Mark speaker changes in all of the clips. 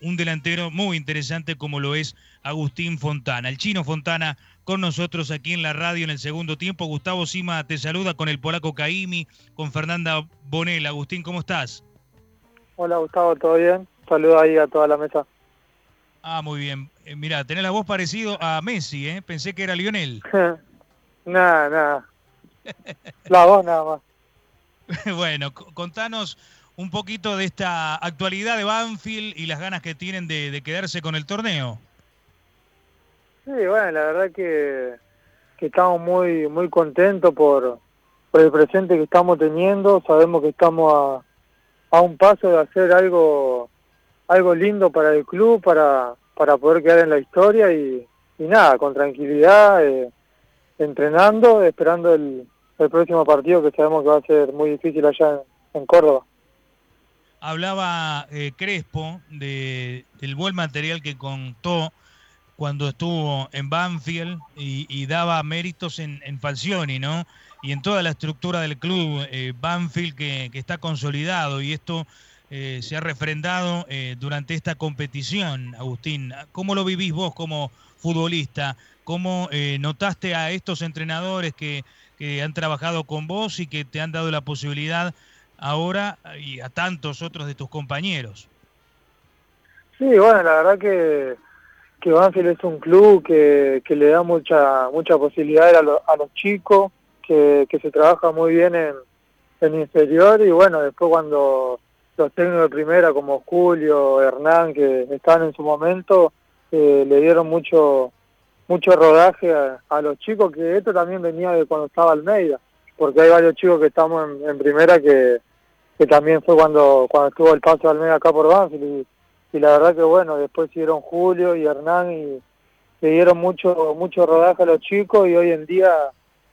Speaker 1: un delantero muy interesante como lo es Agustín Fontana. El chino Fontana con nosotros aquí en la radio en el segundo tiempo. Gustavo Sima te saluda con el polaco Caimi, con Fernanda Bonel. Agustín, ¿cómo estás?
Speaker 2: Hola Gustavo, ¿todo bien? Saludos ahí a toda la mesa.
Speaker 1: Ah, muy bien. Eh, mira, tenés la voz parecido a Messi, ¿eh? Pensé que era Lionel.
Speaker 2: nada, nada. La voz nada más.
Speaker 1: bueno, contanos un poquito de esta actualidad de Banfield y las ganas que tienen de, quedarse con el torneo.
Speaker 2: Sí, bueno, la verdad que, estamos muy muy contentos por, por el presente que estamos teniendo. Sabemos que estamos a, a un paso de hacer algo algo lindo para el club, para, para poder quedar en la historia y, nada, con tranquilidad, eh, entrenando, esperando el, el próximo partido que sabemos que va a ser muy difícil allá en, Córdoba.
Speaker 1: Hablaba eh, Crespo de, del buen material que contó cuando estuvo en Banfield y, daba méritos en, en, Falcioni, ¿no? Y en toda la estructura del club, eh, Banfield que, que, está consolidado y esto eh, se ha refrendado durante esta competición, Agustín. ¿Cómo lo vivís vos como futbolista? ¿Cómo notaste a estos entrenadores que que han trabajado con vos y que te han dado la posibilidad ahora y a tantos otros de tus compañeros.
Speaker 2: Sí, bueno, la verdad que, que Banfield es un club que, que le da mucha mucha posibilidad a, a los chicos, que, que se trabaja muy bien en, en inferior y bueno, después cuando los técnicos de primera como Julio, Hernán, que estaban en su momento, eh, le dieron mucho mucho rodaje a, los chicos, que esto también venía de cuando estaba Almeida, porque hay varios chicos que estamos en, primera que, que también fue cuando cuando estuvo el paso de Almeida acá por Banfield y, la verdad que bueno, después siguieron Julio y Hernán y le dieron mucho mucho rodaje a los chicos y hoy en día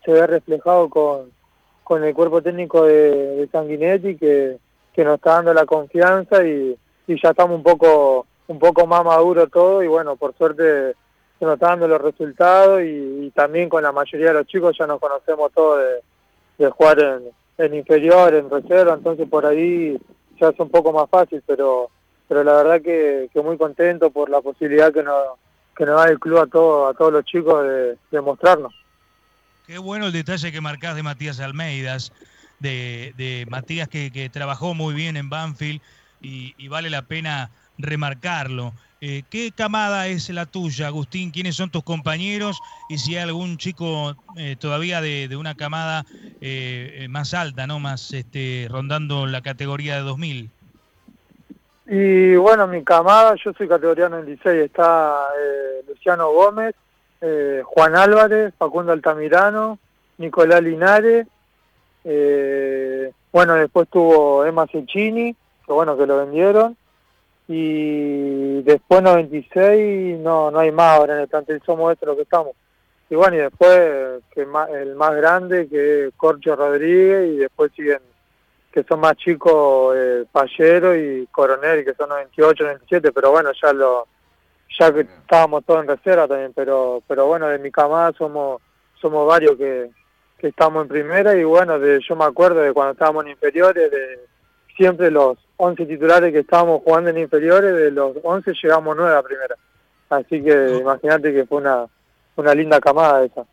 Speaker 2: se ve reflejado con, con el cuerpo técnico de, de Sanguinetti que, que nos está dando la confianza y, y ya estamos un poco un poco más maduro todo y bueno, por suerte se nos está dando los resultados y, también con la mayoría de los chicos ya nos conocemos todos de, jugar en, inferior, en reserva, entonces por ahí ya es un poco más fácil, pero pero la verdad que, muy contento por la posibilidad que nos, que nos da el club a, todo, a todos los chicos de, mostrarnos.
Speaker 1: Qué bueno el detalle que marcás de Matías Almeidas, de, de Matías que, que, trabajó muy bien en Banfield y vale la pena remarcarlo. Eh, ¿Qué camada es la tuya, Agustín? ¿Quiénes son tus compañeros? Y si hay algún chico eh, todavía de, una camada eh, más alta, ¿no? Más este, rondando la categoría de 2000.
Speaker 2: Y bueno, mi camada, yo soy categoría 96, está Luciano Gómez, Juan Álvarez, Facundo Altamirano, Nicolás Linares, bueno, después tuvo Emma Cecchini, que bueno, que lo vendieron, y después 96 no no hay más ahora en el plantel, somos estos los que estamos. Y bueno, y después que el más grande que es Corcho Rodríguez y después siguen que son más chicos eh, Pallero y Coronel que son 98, 97, pero bueno, ya lo ya que estábamos todos en reserva también, pero pero bueno, de mi camada somos somos varios que, que estamos en primera y bueno, de yo me acuerdo de cuando estábamos en inferiores de siempre los 11 titulares que estábamos jugando en inferiores, de los 11 llegamos 9 a primera. Así que imagínate que fue una, una linda camada esa.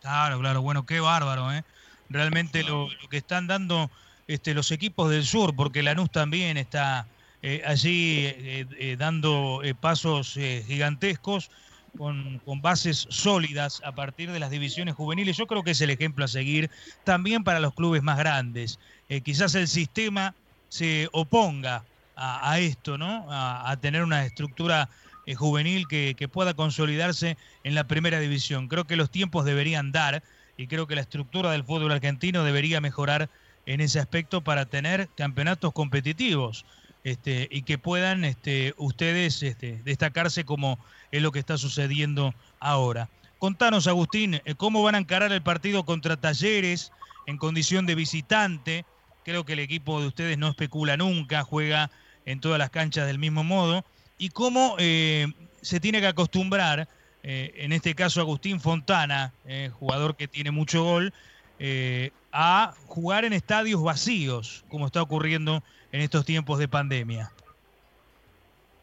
Speaker 1: Claro, claro, bueno, qué bárbaro, ¿eh? Realmente lo, que están dando este, los equipos del sur, porque Lanús también está eh, allí eh, eh, dando pasos gigantescos con, con, bases sólidas a partir de las divisiones juveniles. Yo creo que es el ejemplo a seguir también para los clubes más grandes. quizás el sistema se oponga a, esto, ¿no? A, tener una estructura eh, juvenil que, pueda consolidarse en la primera división. Creo que los tiempos deberían dar y creo que la estructura del fútbol argentino debería mejorar en ese aspecto para tener campeonatos competitivos este, y que puedan este, ustedes este, destacarse como es lo que está sucediendo ahora. Contanos, Agustín, eh, cómo van a encarar el partido contra Talleres en condición de visitante. Creo que el equipo de ustedes no especula nunca, juega en todas las canchas del mismo modo. Y cómo eh, se tiene que acostumbrar, eh, en este caso Agustín Fontana, eh, jugador que tiene mucho gol, a jugar en estadios vacíos, como está ocurriendo en estos tiempos de pandemia.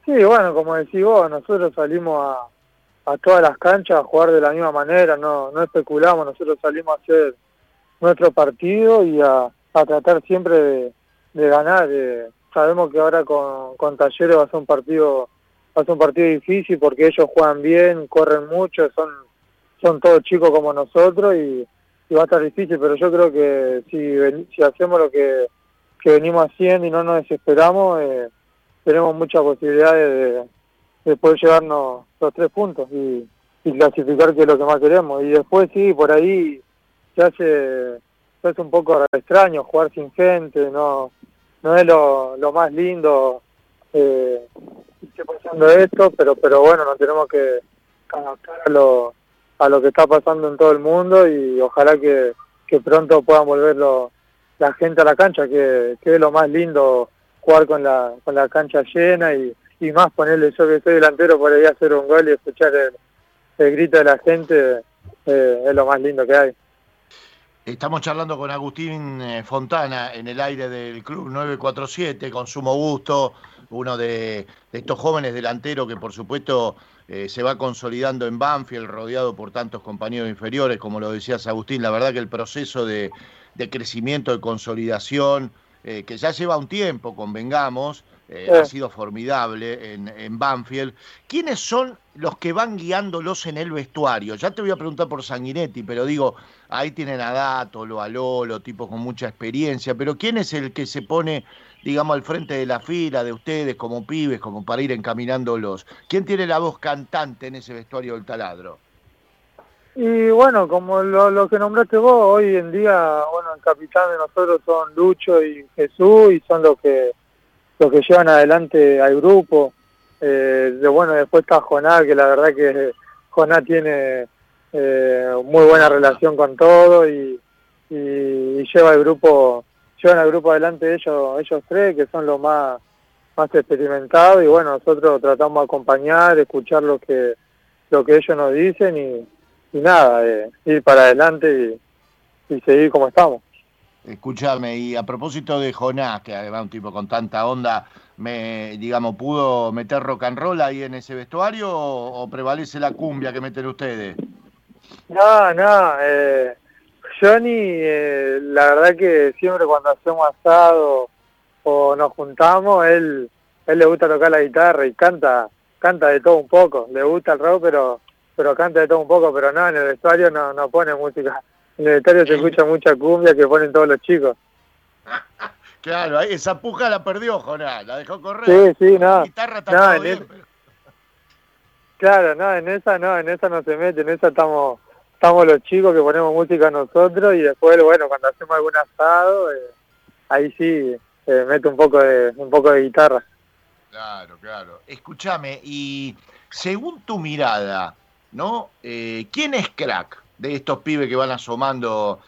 Speaker 2: Sí, bueno, como decís vos, nosotros salimos a, a todas las canchas a jugar de la misma manera, no, no especulamos, nosotros salimos a hacer nuestro partido y a, a tratar siempre de, de ganar. sabemos que ahora con, con Talleres va a ser un partido va a ser un partido difícil porque ellos juegan bien, corren mucho, son son todos chicos como nosotros y, va a estar difícil, pero yo creo que si, si hacemos lo que, que venimos haciendo y no nos desesperamos, eh, tenemos muchas posibilidades de, poder llevarnos los tres puntos y, clasificar que es lo que más queremos. Y después sí, por ahí se hace, hace un poco extraño jugar sin gente, no no es lo, lo más lindo eh, pasando esto, pero pero bueno, nos tenemos que adaptar a lo, a lo que está pasando en todo el mundo y ojalá que, que pronto puedan volver la gente a la cancha, que, que es lo más lindo jugar con la, con la cancha llena y, y más ponerle yo que soy delantero por ahí hacer un gol y escuchar el, grito de la gente eh, es lo más lindo que hay.
Speaker 3: Estamos charlando con Agustín eh, Fontana en el aire del Club 947, con sumo gusto, uno de, estos jóvenes delanteros que por supuesto eh, se va consolidando en Banfield, rodeado por tantos compañeros inferiores, como lo decías Agustín, la verdad que el proceso de, crecimiento, de consolidación, eh, que ya lleva un tiempo, convengamos, eh, ha sido formidable en, en, Banfield. ¿Quiénes son los que van guiándolos en el vestuario? Ya te voy a preguntar por Sanguinetti, pero digo, ahí tienen a Dato, lo a Lolo, tipos con mucha experiencia, pero ¿quién es el que se pone, digamos, al frente de la fila de ustedes como pibes, como para ir encaminándolos? ¿Quién tiene la voz cantante en ese vestuario del taladro?
Speaker 2: Y bueno, como lo, que nombraste vos, hoy en día, bueno, el capitán de nosotros son Lucho y Jesús y son los que los que llevan adelante al grupo. Eh, bueno, después está Joná, que la verdad que Joná tiene eh, muy buena relación con todo y, lleva el grupo, llevan al grupo adelante ellos, ellos tres, que son los más, más experimentados y bueno, nosotros tratamos de acompañar, escuchar lo que, lo que ellos nos dicen y y nada, eh, ir para adelante y, seguir como estamos.
Speaker 3: Escúchame, y a propósito de Jonás, que además un tipo con tanta onda, me, digamos, ¿pudo meter rock and roll ahí en ese vestuario o, prevalece la cumbia que meten ustedes?
Speaker 2: No, no, eh, Johnny, eh, la verdad que siempre cuando hacemos asado o nos juntamos, él, él le gusta tocar la guitarra y canta, canta de todo un poco, le gusta el rock, pero pero canta de todo un poco, pero no, en el vestuario no, no pone música. En el vestuario se escucha mucha cumbia que ponen todos los chicos.
Speaker 3: claro, esa puja la perdió, Jonás, la dejó correr.
Speaker 2: Sí, sí, no. La guitarra está bien, Claro, no, en esa no, en esa no se mete, en esa estamos estamos los chicos que ponemos música nosotros y después, bueno, cuando hacemos algún asado, eh, ahí sí se mete un poco de un poco de guitarra.
Speaker 3: Claro, claro. Escúchame, y según tu mirada, ¿no? Eh, ¿Quién es crack de estos pibes que van asomando?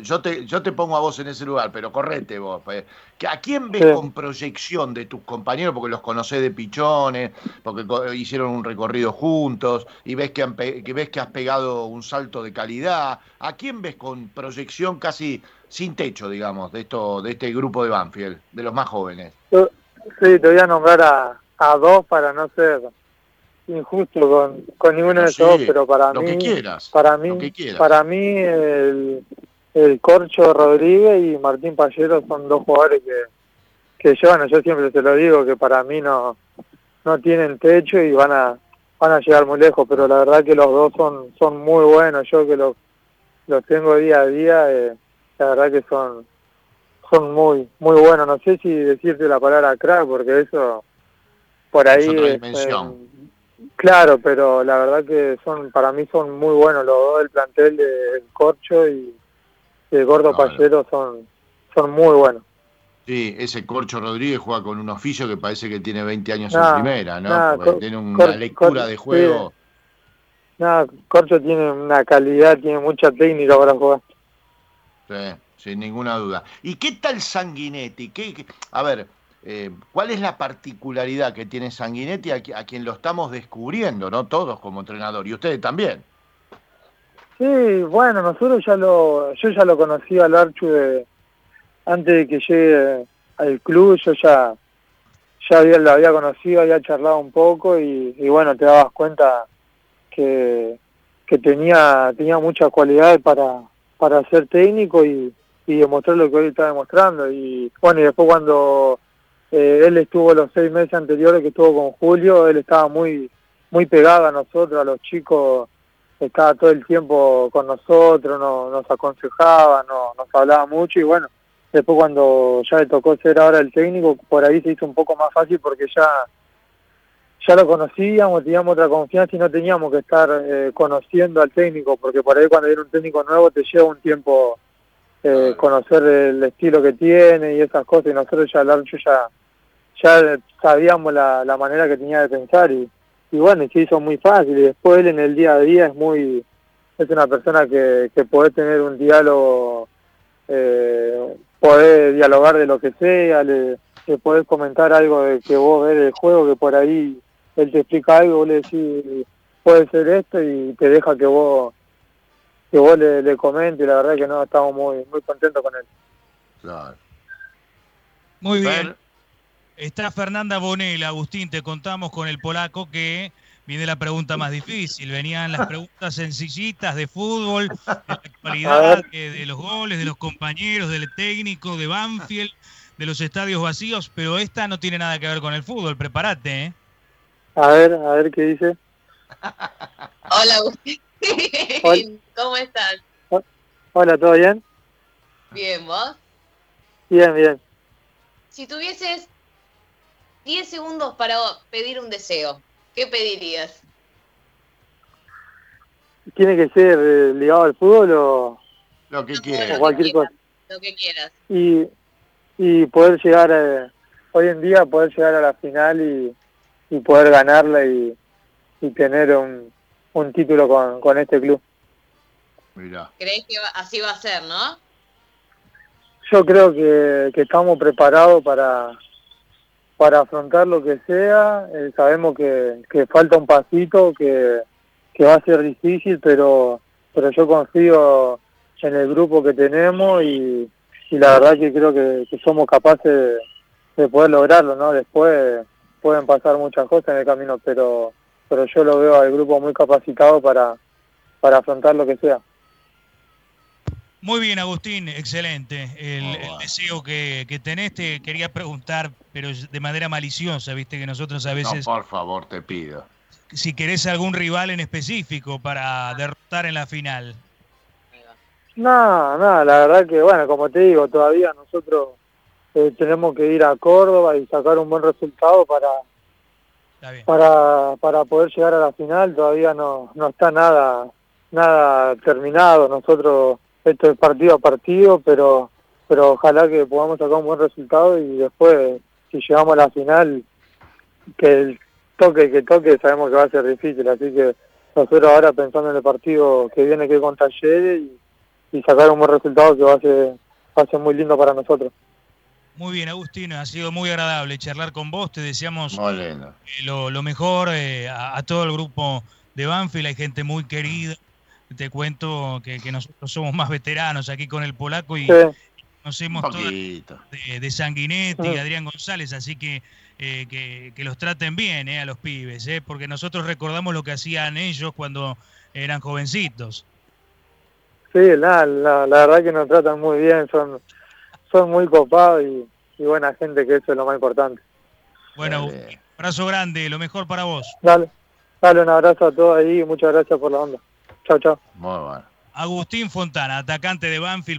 Speaker 3: Yo te, yo te pongo a vos en ese lugar, pero correte vos. Pues. ¿A quién ves con proyección de tus compañeros? Porque los conocés de pichones, porque hicieron un recorrido juntos y ves que, ves que has pegado un salto de calidad. ¿A quién ves con proyección casi sin techo, digamos, de esto, de este grupo de Banfield, de los más jóvenes?
Speaker 2: Sí, te voy a nombrar a, a dos para no ser injusto con, con ninguno de esos, pero para mí, para mí, para mí el, el Corcho Rodríguez y Martín Pallero son dos jugadores que, que yo, bueno, yo siempre te lo digo, que para mí no, no tienen techo y van a, van a llegar muy lejos, pero la verdad que los dos son, son muy buenos, yo que los, los tengo día a día, eh, la verdad que son, son muy, muy buenos, no sé si decirte la palabra crack, porque eso por ahí Claro, pero la verdad que son para mí son muy buenos los dos del plantel de Corcho y el Gordo Pallero son, son muy buenos.
Speaker 3: Sí, ese Corcho Rodríguez juega con un oficio que parece que tiene 20 años en primera, ¿no? tiene una lectura de juego.
Speaker 2: No, Corcho tiene una calidad, tiene mucha técnica para jugar.
Speaker 3: Sí, sin ninguna duda. ¿Y qué tal Sanguinetti? ¿Qué, a ver, eh, ¿Cuál es la particularidad que tiene Sanguinetti a, quien lo estamos descubriendo, no todos como entrenador y ustedes también?
Speaker 2: Sí, bueno, nosotros ya lo, yo ya lo conocí al Archu de, antes de que llegue al club, yo ya, ya había, lo había conocido, había charlado un poco y, bueno, te dabas cuenta que, que tenía, tenía muchas cualidades para, para ser técnico y, y demostrar lo que hoy está demostrando. Y bueno, y después cuando eh, él estuvo los seis meses anteriores que estuvo con Julio, él estaba muy, muy pegado a nosotros, a los chicos, estaba todo el tiempo con nosotros, nos aconsejaba, nos hablaba mucho y bueno, después cuando ya le tocó ser ahora el técnico, por ahí se hizo un poco más fácil porque ya ya lo conocíamos, teníamos otra confianza y no teníamos que estar eh, conociendo al técnico, porque por ahí cuando viene un técnico nuevo te lleva un tiempo eh, conocer el estilo que tiene y esas cosas, y nosotros ya, ya, ya sabíamos la, la manera que tenía de pensar y, y bueno, y se hizo muy fácil, y después él en el día a día es muy, es una persona que, que puede tener un diálogo, eh, poder dialogar de lo que sea, le, le podés comentar algo de que vos ves el juego, que por ahí él te explica algo, vos le decís, puede ser esto, y te deja que vos que vos le, le comentes, la verdad que no, estamos muy, muy contentos con él.
Speaker 1: Claro. Muy bien. Está Fernanda Bonel, Agustín, te contamos con el polaco que viene la pregunta más difícil. Venían las preguntas sencillitas de fútbol, de la actualidad, de los goles, de los compañeros, del técnico, de Banfield, de los estadios vacíos, pero esta no tiene nada que ver con el fútbol. Prepárate, ¿eh?
Speaker 2: A ver, a ver qué dice.
Speaker 4: Hola, Agustín. ¿Cómo estás?
Speaker 2: Hola, ¿todo bien?
Speaker 4: Bien, ¿vos?
Speaker 2: Bien, bien.
Speaker 4: Si tuvieses 10 segundos para pedir un deseo, ¿qué pedirías?
Speaker 2: ¿Tiene que ser eh, ligado al fútbol o,
Speaker 3: lo que quieras?
Speaker 2: O cualquier cosa.
Speaker 4: Lo que quieras.
Speaker 2: Y, y poder llegar, eh, hoy en día, poder llegar a la final y, y poder ganarla y, y tener un, un título con, con este club.
Speaker 3: Mira.
Speaker 4: ¿Crees que así va a ser, no?
Speaker 2: Yo creo que, que estamos preparados para, para afrontar lo que sea. Eh, sabemos que, que falta un pasito, que, que va a ser difícil, pero, pero yo confío en el grupo que tenemos y, y la verdad que creo que, somos capaces de, poder lograrlo, ¿no? Después pueden pasar muchas cosas en el camino, pero, pero yo lo veo al grupo muy capacitado para, para afrontar lo que sea.
Speaker 1: Muy bien, Agustín, excelente. El, deseo que, que, tenés, te quería preguntar, pero de manera maliciosa, viste que nosotros a veces...
Speaker 3: No, por favor, te pido.
Speaker 1: Si querés algún rival en específico para derrotar en la final.
Speaker 2: No, no, la verdad que, bueno, como te digo, todavía nosotros eh, tenemos que ir a Córdoba y sacar un buen resultado para, para, para poder llegar a la final. Todavía no, no está nada, nada terminado. Nosotros esto es partido a partido, pero pero ojalá que podamos sacar un buen resultado y después, si llegamos a la final, que el toque que toque sabemos que va a ser difícil, así que nosotros ahora pensando en el partido que viene que con Talleres y, sacar un buen resultado que va a ser, va a ser muy lindo para nosotros.
Speaker 1: Muy bien, Agustín, ha sido muy agradable charlar con vos. Te deseamos lo, lo, mejor eh, a, a, todo el grupo de Banfield. Hay gente muy querida, te cuento que, nosotros somos más veteranos aquí con el polaco y conocemos todo de, de, Sanguinetti y Adrián González, así que, eh, que, los traten bien eh, a los pibes, eh, porque nosotros recordamos lo que hacían ellos cuando eran jovencitos.
Speaker 2: Sí, la, la, verdad que nos tratan muy bien, son, son muy copados y, buena gente, que eso es lo más importante.
Speaker 1: Bueno, un abrazo grande, lo mejor para vos.
Speaker 2: Dale, dale un abrazo a todos ahí y muchas gracias por la onda. Chao, chao.
Speaker 3: Muy bueno.
Speaker 1: Agustín Fontana, atacante de Banfield.